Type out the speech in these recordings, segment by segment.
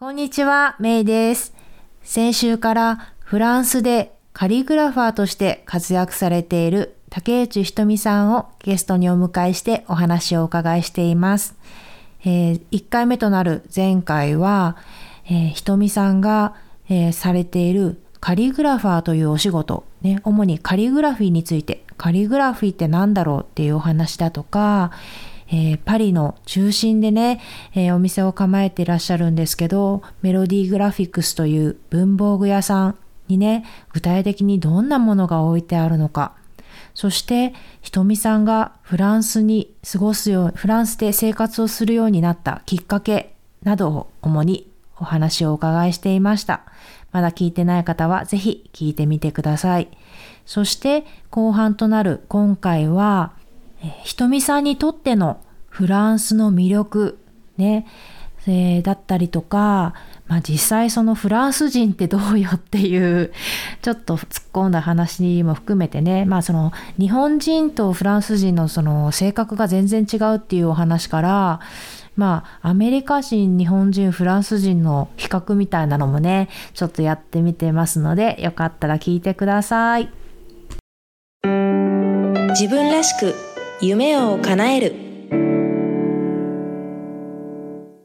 こんにちは、メイです。先週からフランスでカリグラファーとして活躍されている竹内ひとみさんをゲストにお迎えしてお話をお伺いしています。えー、1回目となる前回は、えー、ひとみさんが、えー、されているカリグラファーというお仕事、ね、主にカリグラフィーについて、カリグラフィーって何だろうっていうお話だとか、えー、パリの中心でね、えー、お店を構えていらっしゃるんですけど、メロディーグラフィックスという文房具屋さんにね、具体的にどんなものが置いてあるのか、そして、ひとみさんがフランスに過ごすよう、フランスで生活をするようになったきっかけなどを主にお話をお伺いしていました。まだ聞いてない方はぜひ聞いてみてください。そして後半となる今回は、えひとみさんにとってのフランスの魅力、ね、えー、だったりとか、まあ、実際そのフランス人ってどうよっていう ちょっと突っ込んだ話も含めてね、まあ、その日本人とフランス人のその性格が全然違うっていうお話からまあアメリカ人日本人フランス人の比較みたいなのもねちょっとやってみてますのでよかったら聞いてください。自分らしく夢を叶える。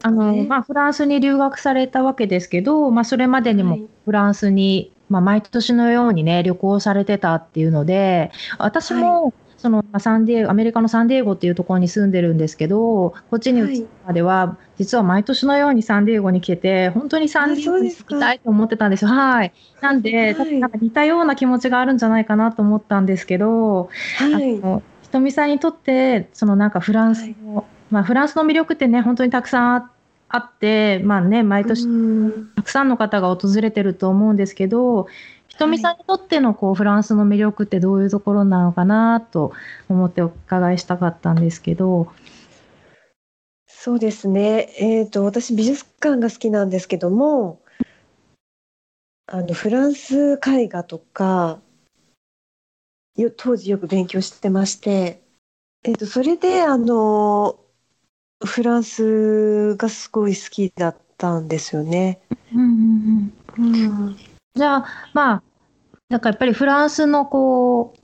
あの、まあ、フランスに留学されたわけですけど、まあ、それまでにもフランスに、まあ、毎年のようにね、旅行されてたっていうので、私も、そのサンディアメリカのサンディエゴっていうところに住んでるんですけど、こっちに移るまでは、実は毎年のようにサンディエゴに来て、本当にサンディエゴに行きたいと思ってたんです。よ。はい。なんで、多分なんか似たような気持ちがあるんじゃないかなと思ったんですけど、はい、あのひとみさんにとってそのなんかフランスの、はい、まあ、フランスの魅力ってね本当にたくさんあってまあね毎年たくさんの方が訪れてると思うんですけどひとみさんにとってのこうフランスの魅力ってどういうところなのかなと思ってお伺いしたかったんですけど。そうですね、えーと、私美術館が好きなんですけどもあのフランス絵画とかよ当時よく勉強してまして、えーと、それであのフランスがすごい好きだったんですよね。うんうんうんうん、じゃあまあなんかやっぱりフランスのこう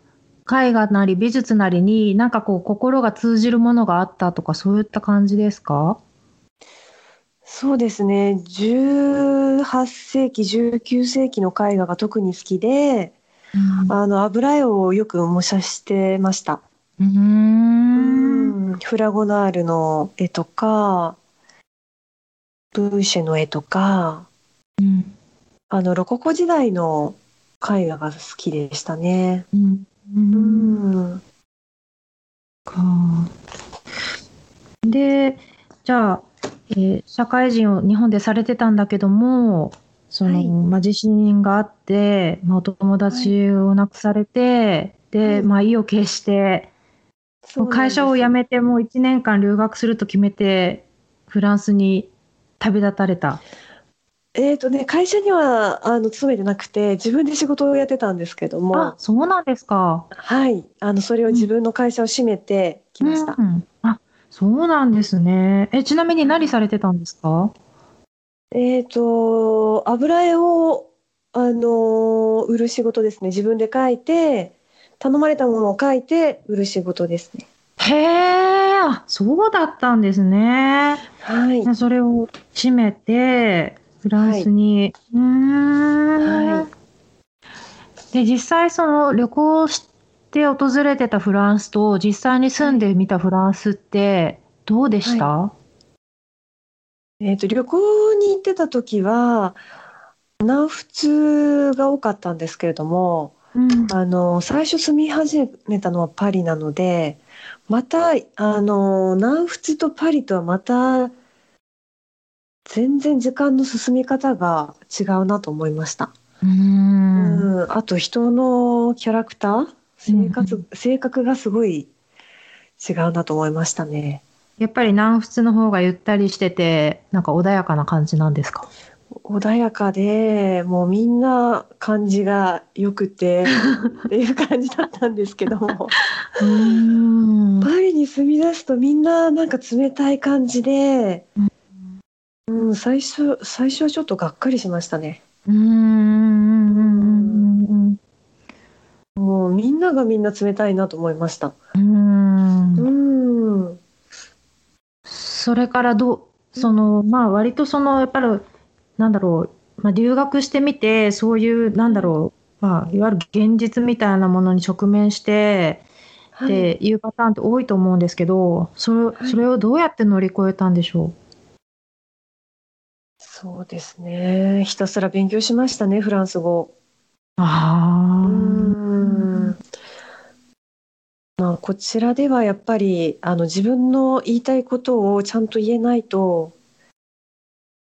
絵画なり美術なりになんかこう心が通じるものがあったとかそういった感じですか？そうですね。18世紀19世紀の絵画が特に好きであの油絵をよく模写してました。うん。フラゴナールの絵とかブーシェの絵とか、うん、あのロココ時代の絵画が好きでしたね。うん、うん。かでじゃあ、えー、社会人を日本でされてたん。だけどもその、はい、まあ、地震があって、まあ、お友達を亡くされて、はい、で、まあ、意を決して、会社を辞めてもう1年間留学すると決めて、フランスに旅立たれた。えーとね、会社にはあの勤めてなくて自分で仕事をやってたんですけども。あそうなんですか。はい。あのそれを自分の会社を閉めてきました、うん、あそうなんですね。えちなみに何されてたんですか？えっ、と、油絵を、あの、売る仕事ですね。自分で描いて、頼まれたものを描いて売る仕事ですね。へえ、あ、そうだったんですね。はい。それを閉めて、フランスに。うん。はい。で、実際その旅行して訪れてたフランスと、実際に住んでみたフランスってどうでした、はいえーと、旅行に行ってた時は南仏が多かったんですけれども、うん、あの最初住み始めたのはパリなのでまたあの南仏とパリとはまた全然時間の進み方が違うなと思いました。うんあと人のキャラクター生活、うん、性格がすごい違うなと思いましたね。やっぱり南仏の方がゆったりしてて、なんか穏やかな感じなんですか？穏やかで、もうみんな感じが良くて っていう感じだったんですけども。パリに住み出すとみんななんか冷たい感じで、うん、うん、最初最初はちょっとがっかりしましたね。うんうんうんうん。もうみんながみんな冷たいなと思いました。うんううんん。それからどうそのまあ割とそのやっぱりなんだろう、まあ、留学してみてそういうなんだろう、まあ、いわゆる現実みたいなものに直面してっはい。ていうパターンって多いと思うんですけどそれいそれをどうやって乗り越えたんでしょそうですね。ひたすら勉強しましたね、フランス語。うあうあん。まあ、こちらではやっぱりあの自分の言いたいことをちゃんと言えないと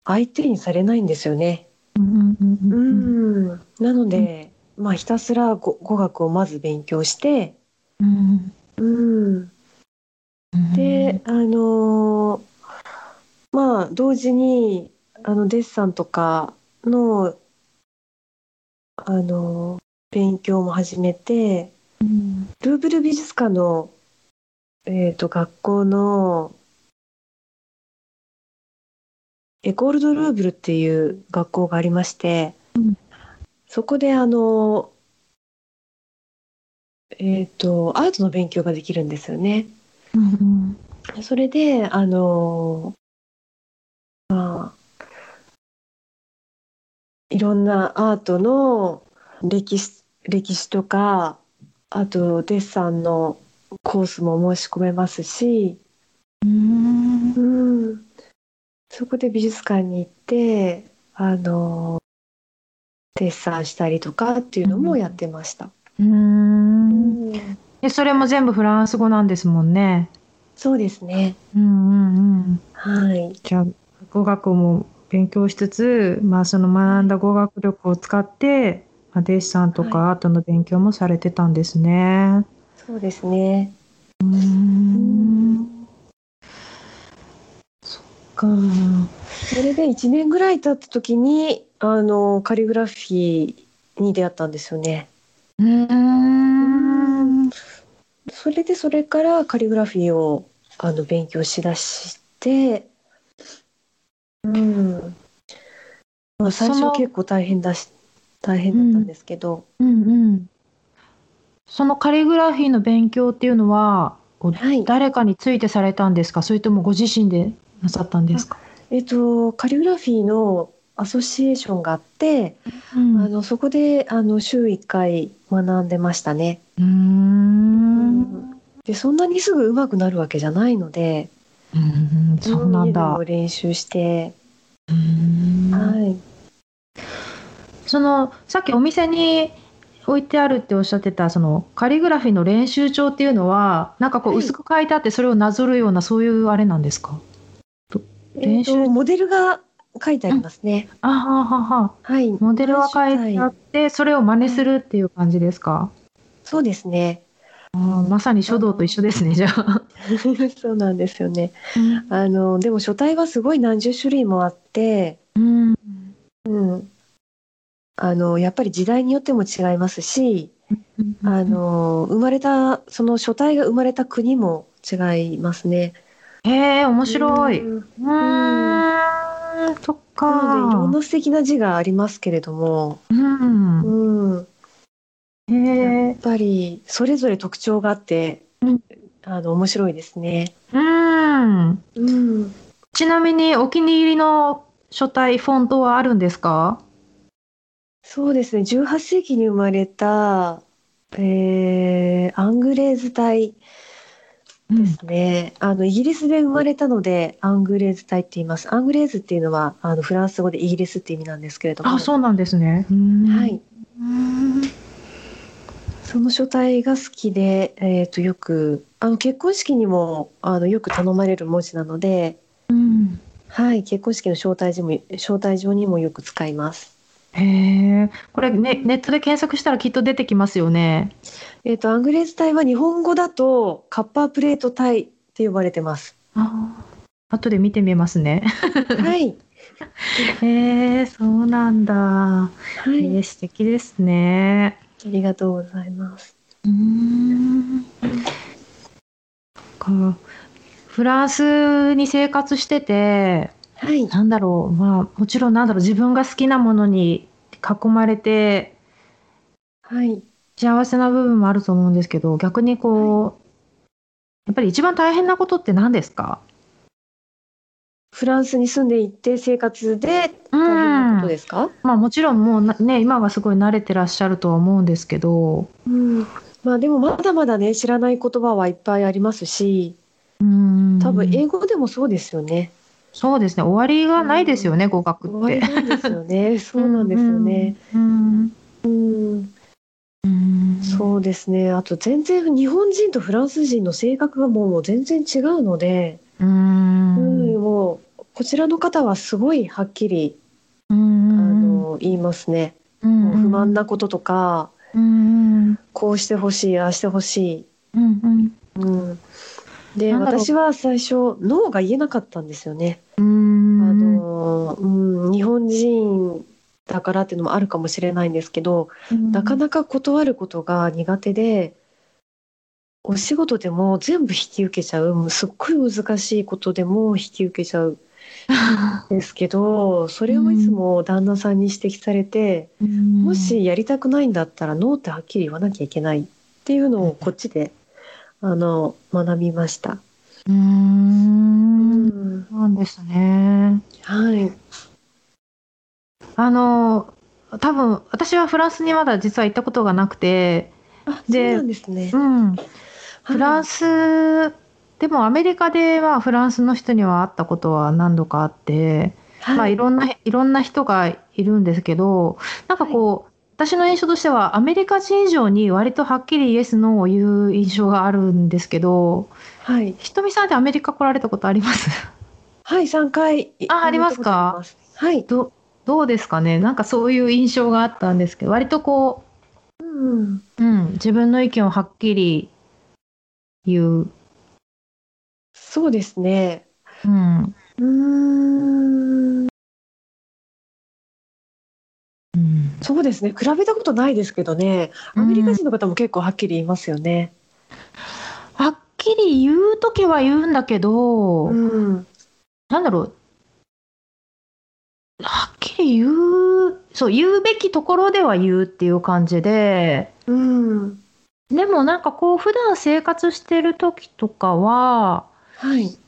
相手にされないんですよね。うん。なので、まあひたすら語語学をまず勉強して、うんうん。うんで、あのーまあ同時にあのデッサンとかのあのー勉強も始めてうんルーブル美術館の、えー、と学校のエコール・ド・ルーブルっていう学校がありまして、うんそこであのえっ、とアートの勉強ができるんですよね。うんそれで、あのまあ、いろんなアートの歴史歴史とか、あとデッサンのコースも申し込めますし、うんうん、そこで美術館に行って、あのデッサンしたりとかっていうのもやってました。うんうんでそれも全部フランス語なんですもんね。そうですね。うんうんうん。はい。じゃあ語学も勉強しつつ、まあ、その学んだ語学力を使って、まあ、デッサンとかアートの勉強もされてたんですね。そうですね。うーん。そっか。それで1年ぐらい経った時にあのカリグラフィーに出会ったんですよね。うーん。それでそれからカリグラフィーをあの勉強しだして、うん。まあ、最初結構大変だし大変だったんですけど、うんうん。そのカリグラフィーの勉強っていうのは、はい誰かについてされたんですか？それともご自身でなさったんですか？えっとカリグラフィーのアソシエーションがあって、うんあのそこであの週1回学んでましたね。うーん。でそんなにすぐ上手くなるわけじゃないので、うん、そうなんだ。練習して、はい。そのさっきお店に置いてあるっておっしゃってたそのカリグラフィーの練習帳っていうのはなんかこうはい薄く書いてあってそれをなぞるようなそういうあれなんですか？練習えーとモデルが書いてありますね。あははははい。モデルは書いてあってそれを真似するっていう感じですか？そうですね。あーまさに書道と一緒ですねじゃあ。そうなんですよね。あのでも書体はすごい何十種類もあって、うんうん。あのやっぱり時代によっても違いますし、あの生まれたその書体が生まれた国も違いますね。へえ面白い。うんうーんそっか。なのでいろんな素敵な字がありますけれども、うんうん。へやっえぱりそれぞれ特徴があって、うんあの面白いですね。うん。うん。ちなみにお気に入りの書体フォントはあるんですか？そうですね。18世紀に生まれた、えー Anglaise 体ですね。あのイギリスで生まれたので Anglaise 体って言います。 Anglaise っていうのはあのフランス語でイギリスって意味なんですけれども、あ、そうなんですね。はい。うん。その書体が好きで、えっ、とよくあの結婚式にもあのよく頼まれる文字なので、うん。はい、結婚式の招待状も招待状にもよく使います。へえ。これねネットで検索したらきっと出てきますよね。えっ、とアングレーズ体は日本語だとカッパープレート体って呼ばれてます。あー後で見てみますね。はい。へえ、そうなんだ。はい、えー素敵ですね。ありがとうございます。うーん。かフランスに生活してて、はい。なんだろう、まあ、もちろんなんだろう、自分が好きなものに囲まれて、はい。幸せな部分もあると思うんですけど、逆にこう、やっぱり一番大変なことって何ですか？フランスに住んでいて生活で大変なことですか、まあもちろんもうなね、今はすごい慣れてらっしゃるとは思うんですけど、うん、まあでもまだまだね知らない言葉はいっぱいありますしうん。多分英語でもそうですよね。そうですね、終わりがないですよね、語学終って。わりなんですよね。そうなんですよね。うん。うん、うんそうですね。あと全然日本人とフランス人の性格がもう全然違うので、ううんん。もうこちらの方はすごいはっきりうあん。の言いますね。うんもう不満なこととか、うん。こうしてほしい、ああしてほしい。うん。うん、で私は最初ノーが言えなかったんですよね。うん。あのうん、日本人だからっていうのもあるかもしれないんですけど、なかなか断ることが苦手でお仕事でも全部引き受けちゃうもうすっごい難しいことでも引き受けちゃうんですけど それをいつも旦那さんに指摘されて、もしやりたくないんだったらノーってはっきり言わなきゃいけないっていうのをこっちであの学びました。うん。ん。なんですね。はい、あの、多分私はフランスにまだ実は行ったことがなくて、あそうでなんですね。うん、フランス、ス、でもアメリカではフランスの人には会ったことは何度かあって、まあいろんな、いろんな人がいるんですけど、なんかこう、私の印象としてはアメリカ人以上に割とはっきりイエス、ノーを言う印象があるんですけど、はい、ひとみさんってアメリカ来られたことあります？はい、三回。あありますか？はい、どどうですかね？なんかそういう印象があったんですけど、割とこうん、う、うん、自分の意見をはっきり言う。そうですねうんそうですね。比べたことないですけどね。アメリカ人の方も結構はっきり言いますよね。はっきり言うときは言うんだけど、うん、なんだろう。はっきり言う、そう、言うべきところでは言うっていう感じで、うん、でもなんかこう、普段生活してるときとかは、はい、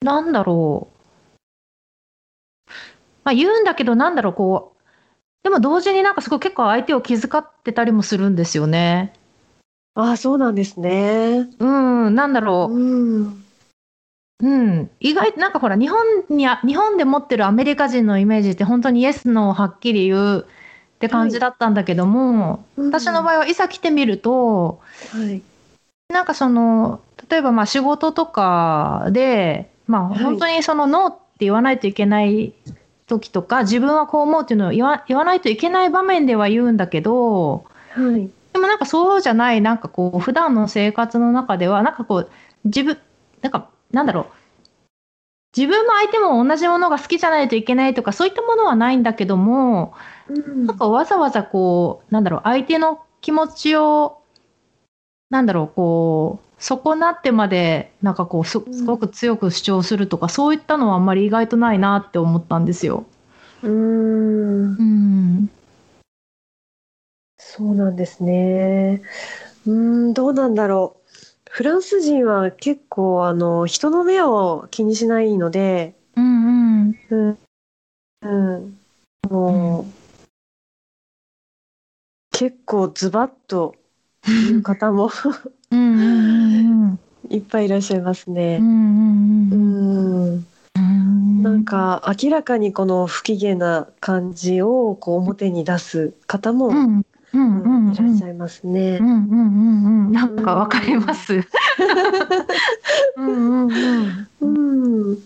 なんだろう。まあ言うんだけど、なんだろう、こう、でも同時になんかすごい結構相手を気遣ってたりもするんですよね。ああ、そうなんですね。うん、なんだろう。うん、うん、意外なんかほら日本にあ日本で持ってるアメリカ人のイメージって本当にイエスノーをはっきり言うって感じだったんだけども、私の場合はいざ来てみるとはい、なんかその例えばまあ仕事とかでまあはい本当にそのノーって言わないといけない時とか自分はこう思うっていうのを言わ言わないといけない場面では言うんだけどはい、でもなんかそうじゃないなんかこう普段の生活の中ではなんかこう自分なんかなんだろう。自分も相手も同じものが好きじゃないといけないとかそういったものはないんだけどもうん。なんかわざわざこうなんだろう相手の気持ちをなんだろうこう損なってまでなんかこうすすごく強く主張するとかそういったのはあんまり意外とないなって思ったんですよ。うん、うん。そうなんですね。うん、どうなんだろう。フランス人は結構あの人の目を気にしないので、うんうん。うん、うん、もう、結構ズバッと言う方もいっぱいいらっしゃいますね。うんうんううん。ん、うん。なんか明らかにこの不機嫌な感じをこう表に出す方も、いらっしゃいますね。う。んうんうんうん。なんかわかります。うんうんうん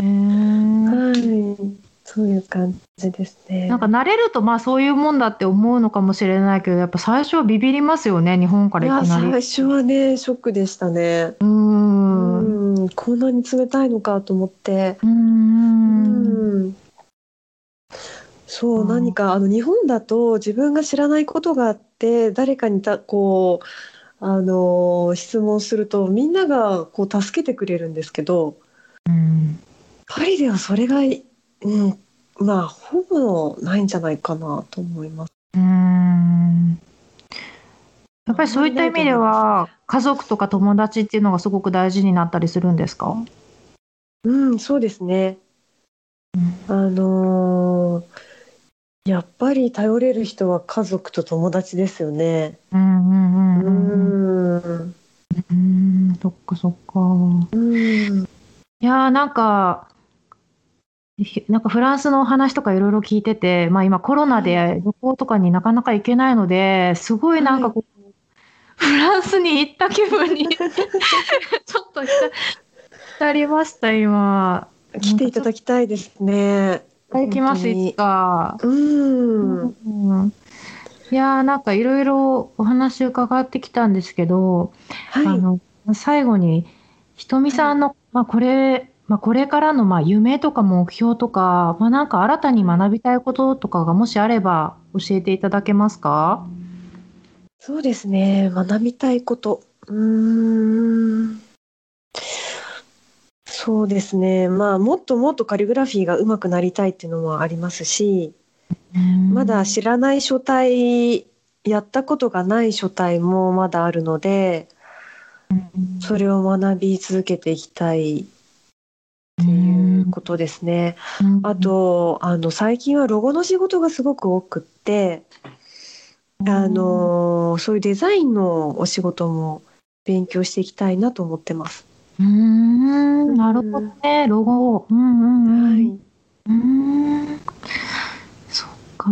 うん、はい、そういう感じですね。なんか慣れるとまあそういうもんだって思うのかもしれないけどやっぱ最初はビビりますよね日本からいきなり。最初はねショックでしたね。うーんううん、こんなに冷たいのかと思って。うんそう、うん何かあの日本だと自分が知らないことがあって誰かにたこうあの質問するとみんながこう助けてくれるんですけどうんパリではそれが、うん、まあほぼないんじゃないかなと思います。うんやっぱりそういった意味では家族とか友達っていうのがすごく大事になったりするんですか？うんそうですね。うん、あのー、やっぱり頼れる人は家族と友達ですよね。うんうんうんうん。うんうん、そっかそっか。うん。いやーなんかなんかフランスのお話とかいろいろ聞いてて、まあ、今コロナで旅行とかになかなか行けないので、すごいなんかこう、フランスに行った気分に ちょっと浸りました、今。来ていただきたいですね。行きます、いつか。うん。うんいやなんかいろいろお話伺ってきたんですけど、はい、あの最後にひとみさんの、まあ、これまあ、これからのまあ夢とか目標とか、まあ、なんか新たに学びたいこととかがもしあれば教えていただけますか？そうですね。学びたいこと。うん。そうですね。まあもっともっとカリグラフィーが上手くなりたいっていうのもありますしまだ知らない書体やったことがない書体もまだあるのでそれを学び続けていきたいっていうことですね。あとあの最近はロゴの仕事がすごく多くってあのそういうデザインのお仕事も勉強していきたいなと思ってます。うんなるほどね、ロゴ。うんうんうん。はい、うんそっか。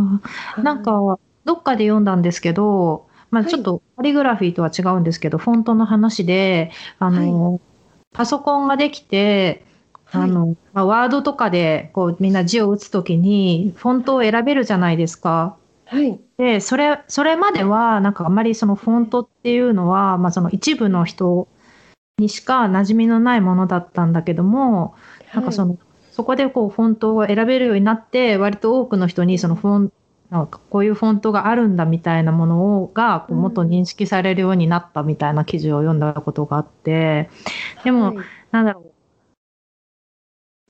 なんかどっかで読んだんですけど、まあ、ちょっとカリグラフィーとは違うんですけど、はい、フォントの話であの、はい、パソコンができてあの、まあ、ワードとかでこうみんな字を打つときにフォントを選べるじゃないですか。はい、でそれそれまではなんかあまりそのフォントっていうのは、まあ、その一部の人にしか馴染みのないものだったんだけども、なんかそのそこでこうフォントを選べるようになって割と多くの人にそのフォンなんかこういうフォントがあるんだみたいなものをがこうもっと認識されるようになったみたいな記事を読んだことがあって。でも、はい、なんだろう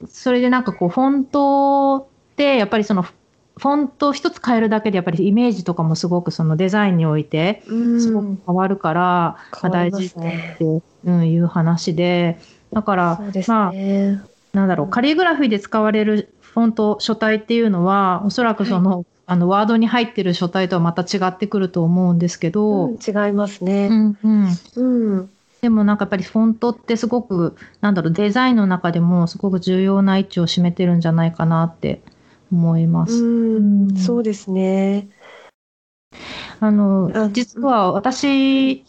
それでなんかこう、フォントってやっぱりその、フォント一つ変えるだけでやっぱりイメージとかもすごくそのデザインにおいてすごく変わるから、まあ、大事だっていう話で、だから、ね、まあ、なんだろう、カリグラフィーで使われるフォント書体っていうのは、おそらくその、はい、あのワードに入ってる書体とはまた違ってくると思うんですけど、うん、違いますね。うん、うん、うんでもなんかやっぱりフォントってすごくなんだろうデザインの中でもすごく重要な位置を占めてるんじゃないかなって思います。うんそうですね。あの実は私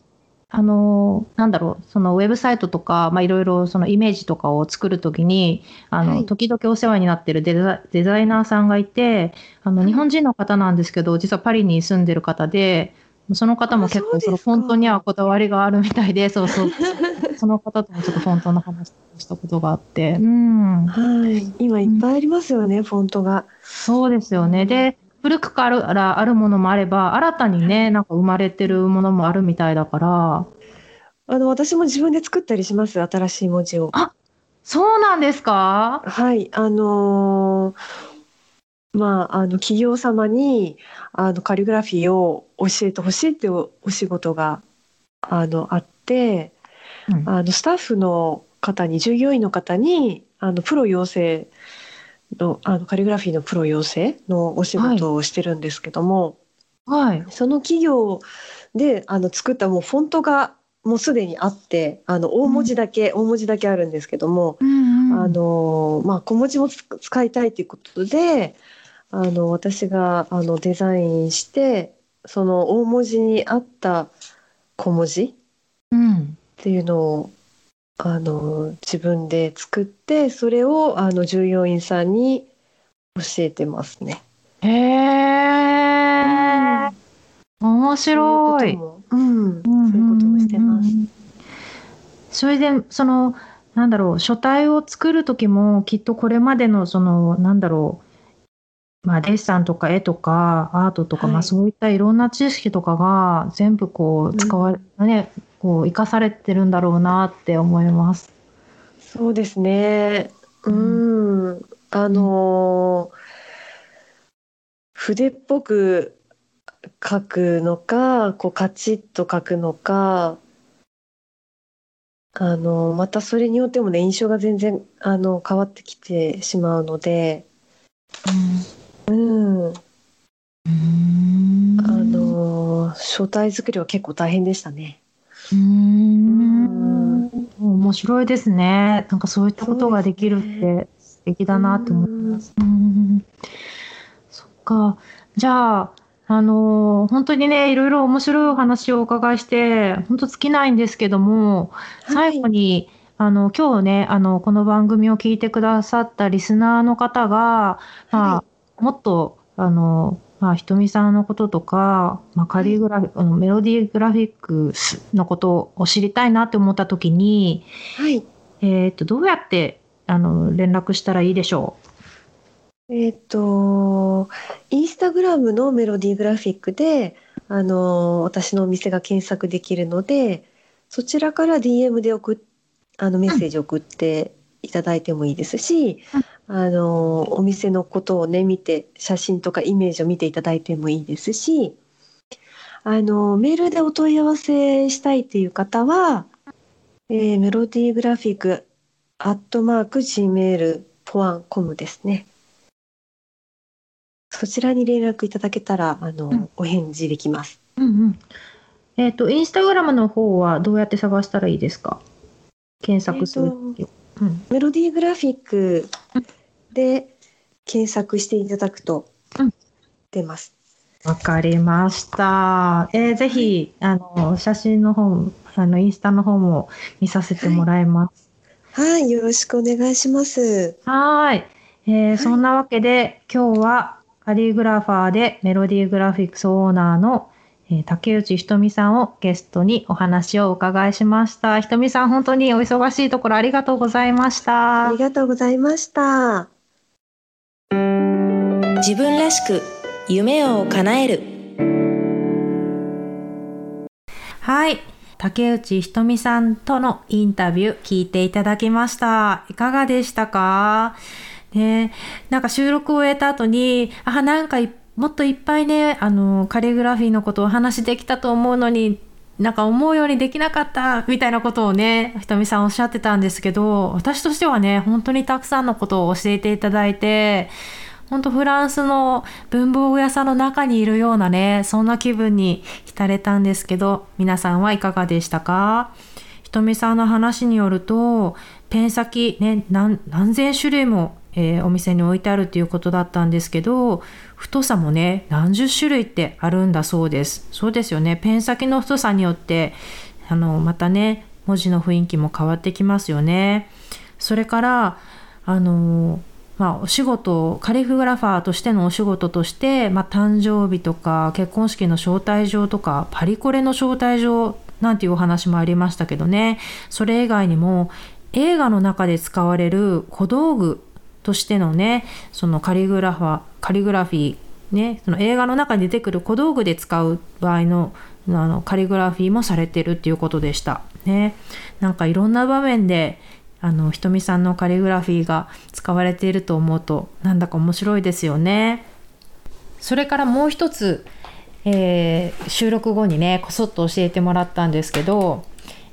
あのなんだろうそのウェブサイトとか、まあ、いろいろそのイメージとかを作るときにあの、はい、時々お世話になってるデザデザイナーさんがいてあの日本人の方なんですけど実はパリに住んでる方でその方も結構そのフォントにはこだわりがあるみたいで、そうそう。その方ともちょっとフォントの話をしたことがあって。うん。はい。今いっぱいありますよね、うん、フォントが。そうですよね。で、古くからあるものもあれば、新たにね、なんか生まれてるものもあるみたいだから。あの、私も自分で作ったりします、新しい文字を。あ、そうなんですか？はい。あのーまあ、あの企業様にあのカリグラフィーを教えてほしいっていうお仕事があのあって、うん、あのスタッフの方に従業員の方にあのプロ養成のあのカリグラフィーのプロ養成のお仕事をしてるんですけども、はい、その企業であの作ったもうフォントがもうすでにあってあの大文字だけ、うん、大文字だけあるんですけども、うんうん、あのまあ、小文字も使いたいということであの私があのデザインしてその大文字に合った小文字っていうのを、うん、あの自分で作ってそれをあの従業員さんに教えてますね。へえ、うん、面白い。うん、そういうこともしてます。それでそのなんだろう書体を作る時もきっとこれまでのそのなんだろうまあ、デッサンとか絵とかアートとか、はい、まあ、そういったいろんな知識とかが全部こう使われ、うん、ね、こう生かされてるんだろうなって思います。そうですね。うん。あのー、筆っぽく書くのかこうカチッと書くのかあのまたそれによってもね印象が全然あの変わってきてしまうので、うん、うん、あの書体作りは結構大変でしたね。うん面白いですね。なんかそういったことができるって素敵だなと思います。うんそっか。じゃあ、あの本当にね、いろいろ面白いお話をお伺いして、本当尽きないんですけども、最後に、はい、あの、今日ね、あの、この番組を聞いてくださったリスナーの方が、まあ、はい、もっと、あの、まあ、ひとみさんのこととか、まあ、カリグラフィ、はい、メロディーグラフィックスのことを知りたいなって思った時に、はい。えっ、と、どうやって、あの、連絡したらいいでしょう？えっ、と、インスタグラムのメロディーグラフィックで、あの、私のお店が検索できるので、そちらから DM で送っ、あの、メッセージ送っていただいてもいいですし、あの、お店のことをね、見て、写真とかイメージを見ていただいてもいいですし、あの、メールでお問い合わせしたいっていう方は、えー、メロディーグラフィックアットマーク gmail.com ですね。そちらに連絡いただけたら、あの、うん、お返事できます。うんうん。えっ、ー、と、インスタグラムの方はどうやって探したらいいですか？検索する、えーうん、メロディーグラフィックで検索していただくと出ます。わ、うん、かりました。えー、ぜひ、あの、写真の方、あの、インスタの方も見させてもらいます。はい、はい、よろしくお願いします。はい。えー、はい、そんなわけで、今日はカリグラファーでメロディーグラフィックスオーナーの、えー、竹内ひとみさんをゲストにお話をお伺いしました。ひとみさん、本当にお忙しいところありがとうございました。ありがとうございました。自分らしく夢を叶える。はい。竹内ひとみさんとのインタビュー聞いていただきました。いかがでしたか？ね、なんか収録を終えた後に、あ、なんかもっといっぱいね、あの、カリグラフィーのことをお話できたと思うのに、なんか思うようにできなかったみたいなことをね、ひとみさんおっしゃってたんですけど、私としてはね、本当にたくさんのことを教えていただいて、本当フランスの文房具屋さんの中にいるようなね、そんな気分に浸れたんですけど、皆さんはいかがでしたか？ひとみさんの話によると、ペン先ね、何千種類もえー、お店に置いてあるっていうことだったんですけど太さもね何十種類ってあるんだそうです。そうですよね。ペン先の太さによってあのまたね文字の雰囲気も変わってきますよね。それからあのまあ、お仕事カリフグラファーとしてのお仕事として、まあ、誕生日とか結婚式の招待状とかパリコレの招待状なんていうお話もありましたけどね。それ以外にも映画の中で使われる小道具としてのねそのカリグラファカリグラフィーねその映画の中に出てくる小道具で使う場合のあのカリグラフィーもされてるっていうことでした。ね。なんかいろんな場面であのひとみさんのカリグラフィーが使われていると思うとなんだか面白いですよね。それからもう一つ、えー、収録後にねこそっと教えてもらったんですけど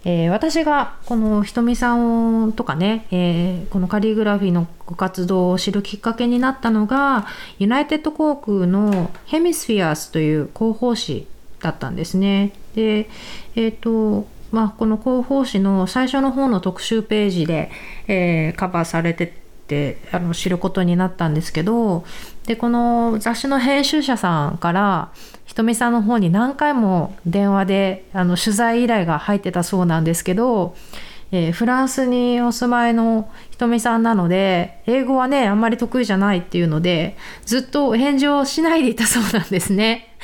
えー、私がこのひとみさんとかね、えー、このカリグラフィーのご活動を知るきっかけになったのがユナイテッド航空のヘミスフィアスという広報誌だったんですね。で、えっ、ー、とまあ、この広報誌の最初の方の特集ページで、えカバーされててあの知ることになったんですけどでこの雑誌の編集者さんからひとみさんの方に何回も電話であの取材依頼が入ってたそうなんですけど、えー、フランスにお住まいのひとみさんなので英語はねあんまり得意じゃないっていうのでずっと返事をしないでいたそうなんですね。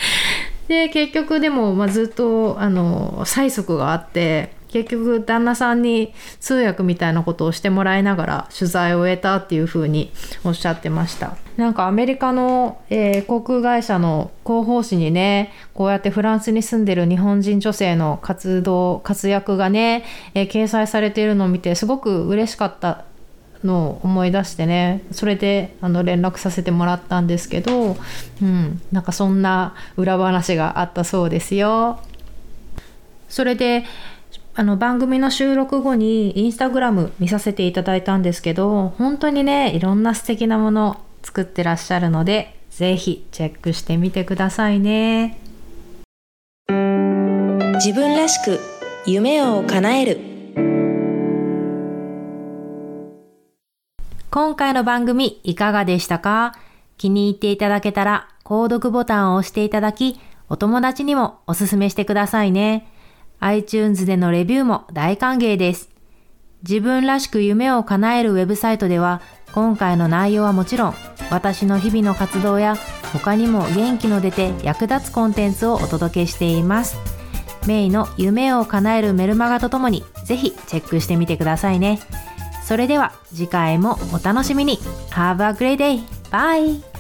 で結局でも、まあ、ずっとあの催促があって結局旦那さんに通訳みたいなことをしてもらいながら取材を終えたっていうふうにおっしゃってましたなんかアメリカの、えー、航空会社の広報誌にねこうやってフランスに住んでる日本人女性の活動活躍がね、えー、掲載されているのを見てすごく嬉しかったのを思い出してねそれであの連絡させてもらったんですけど、うん、なんかそんな裏話があったそうですよ。それであの番組の収録後にインスタグラム見させていただいたんですけど本当にねいろんな素敵なもの作ってらっしゃるのでぜひチェックしてみてくださいね。自分らしく夢を叶える。今回の番組いかがでしたか？気に入っていただけたら購読ボタンを押していただきお友達にもおすすめしてくださいね iTunes でのレビューも大歓迎です自分らしく夢を叶えるウェブサイトでは今回の内容はもちろん私の日々の活動や他にも元気の出て役立つコンテンツをお届けしていますメイの夢を叶えるメルマガとともにぜひチェックしてみてくださいねそれでは次回もお楽しみに Have a great day! Bye!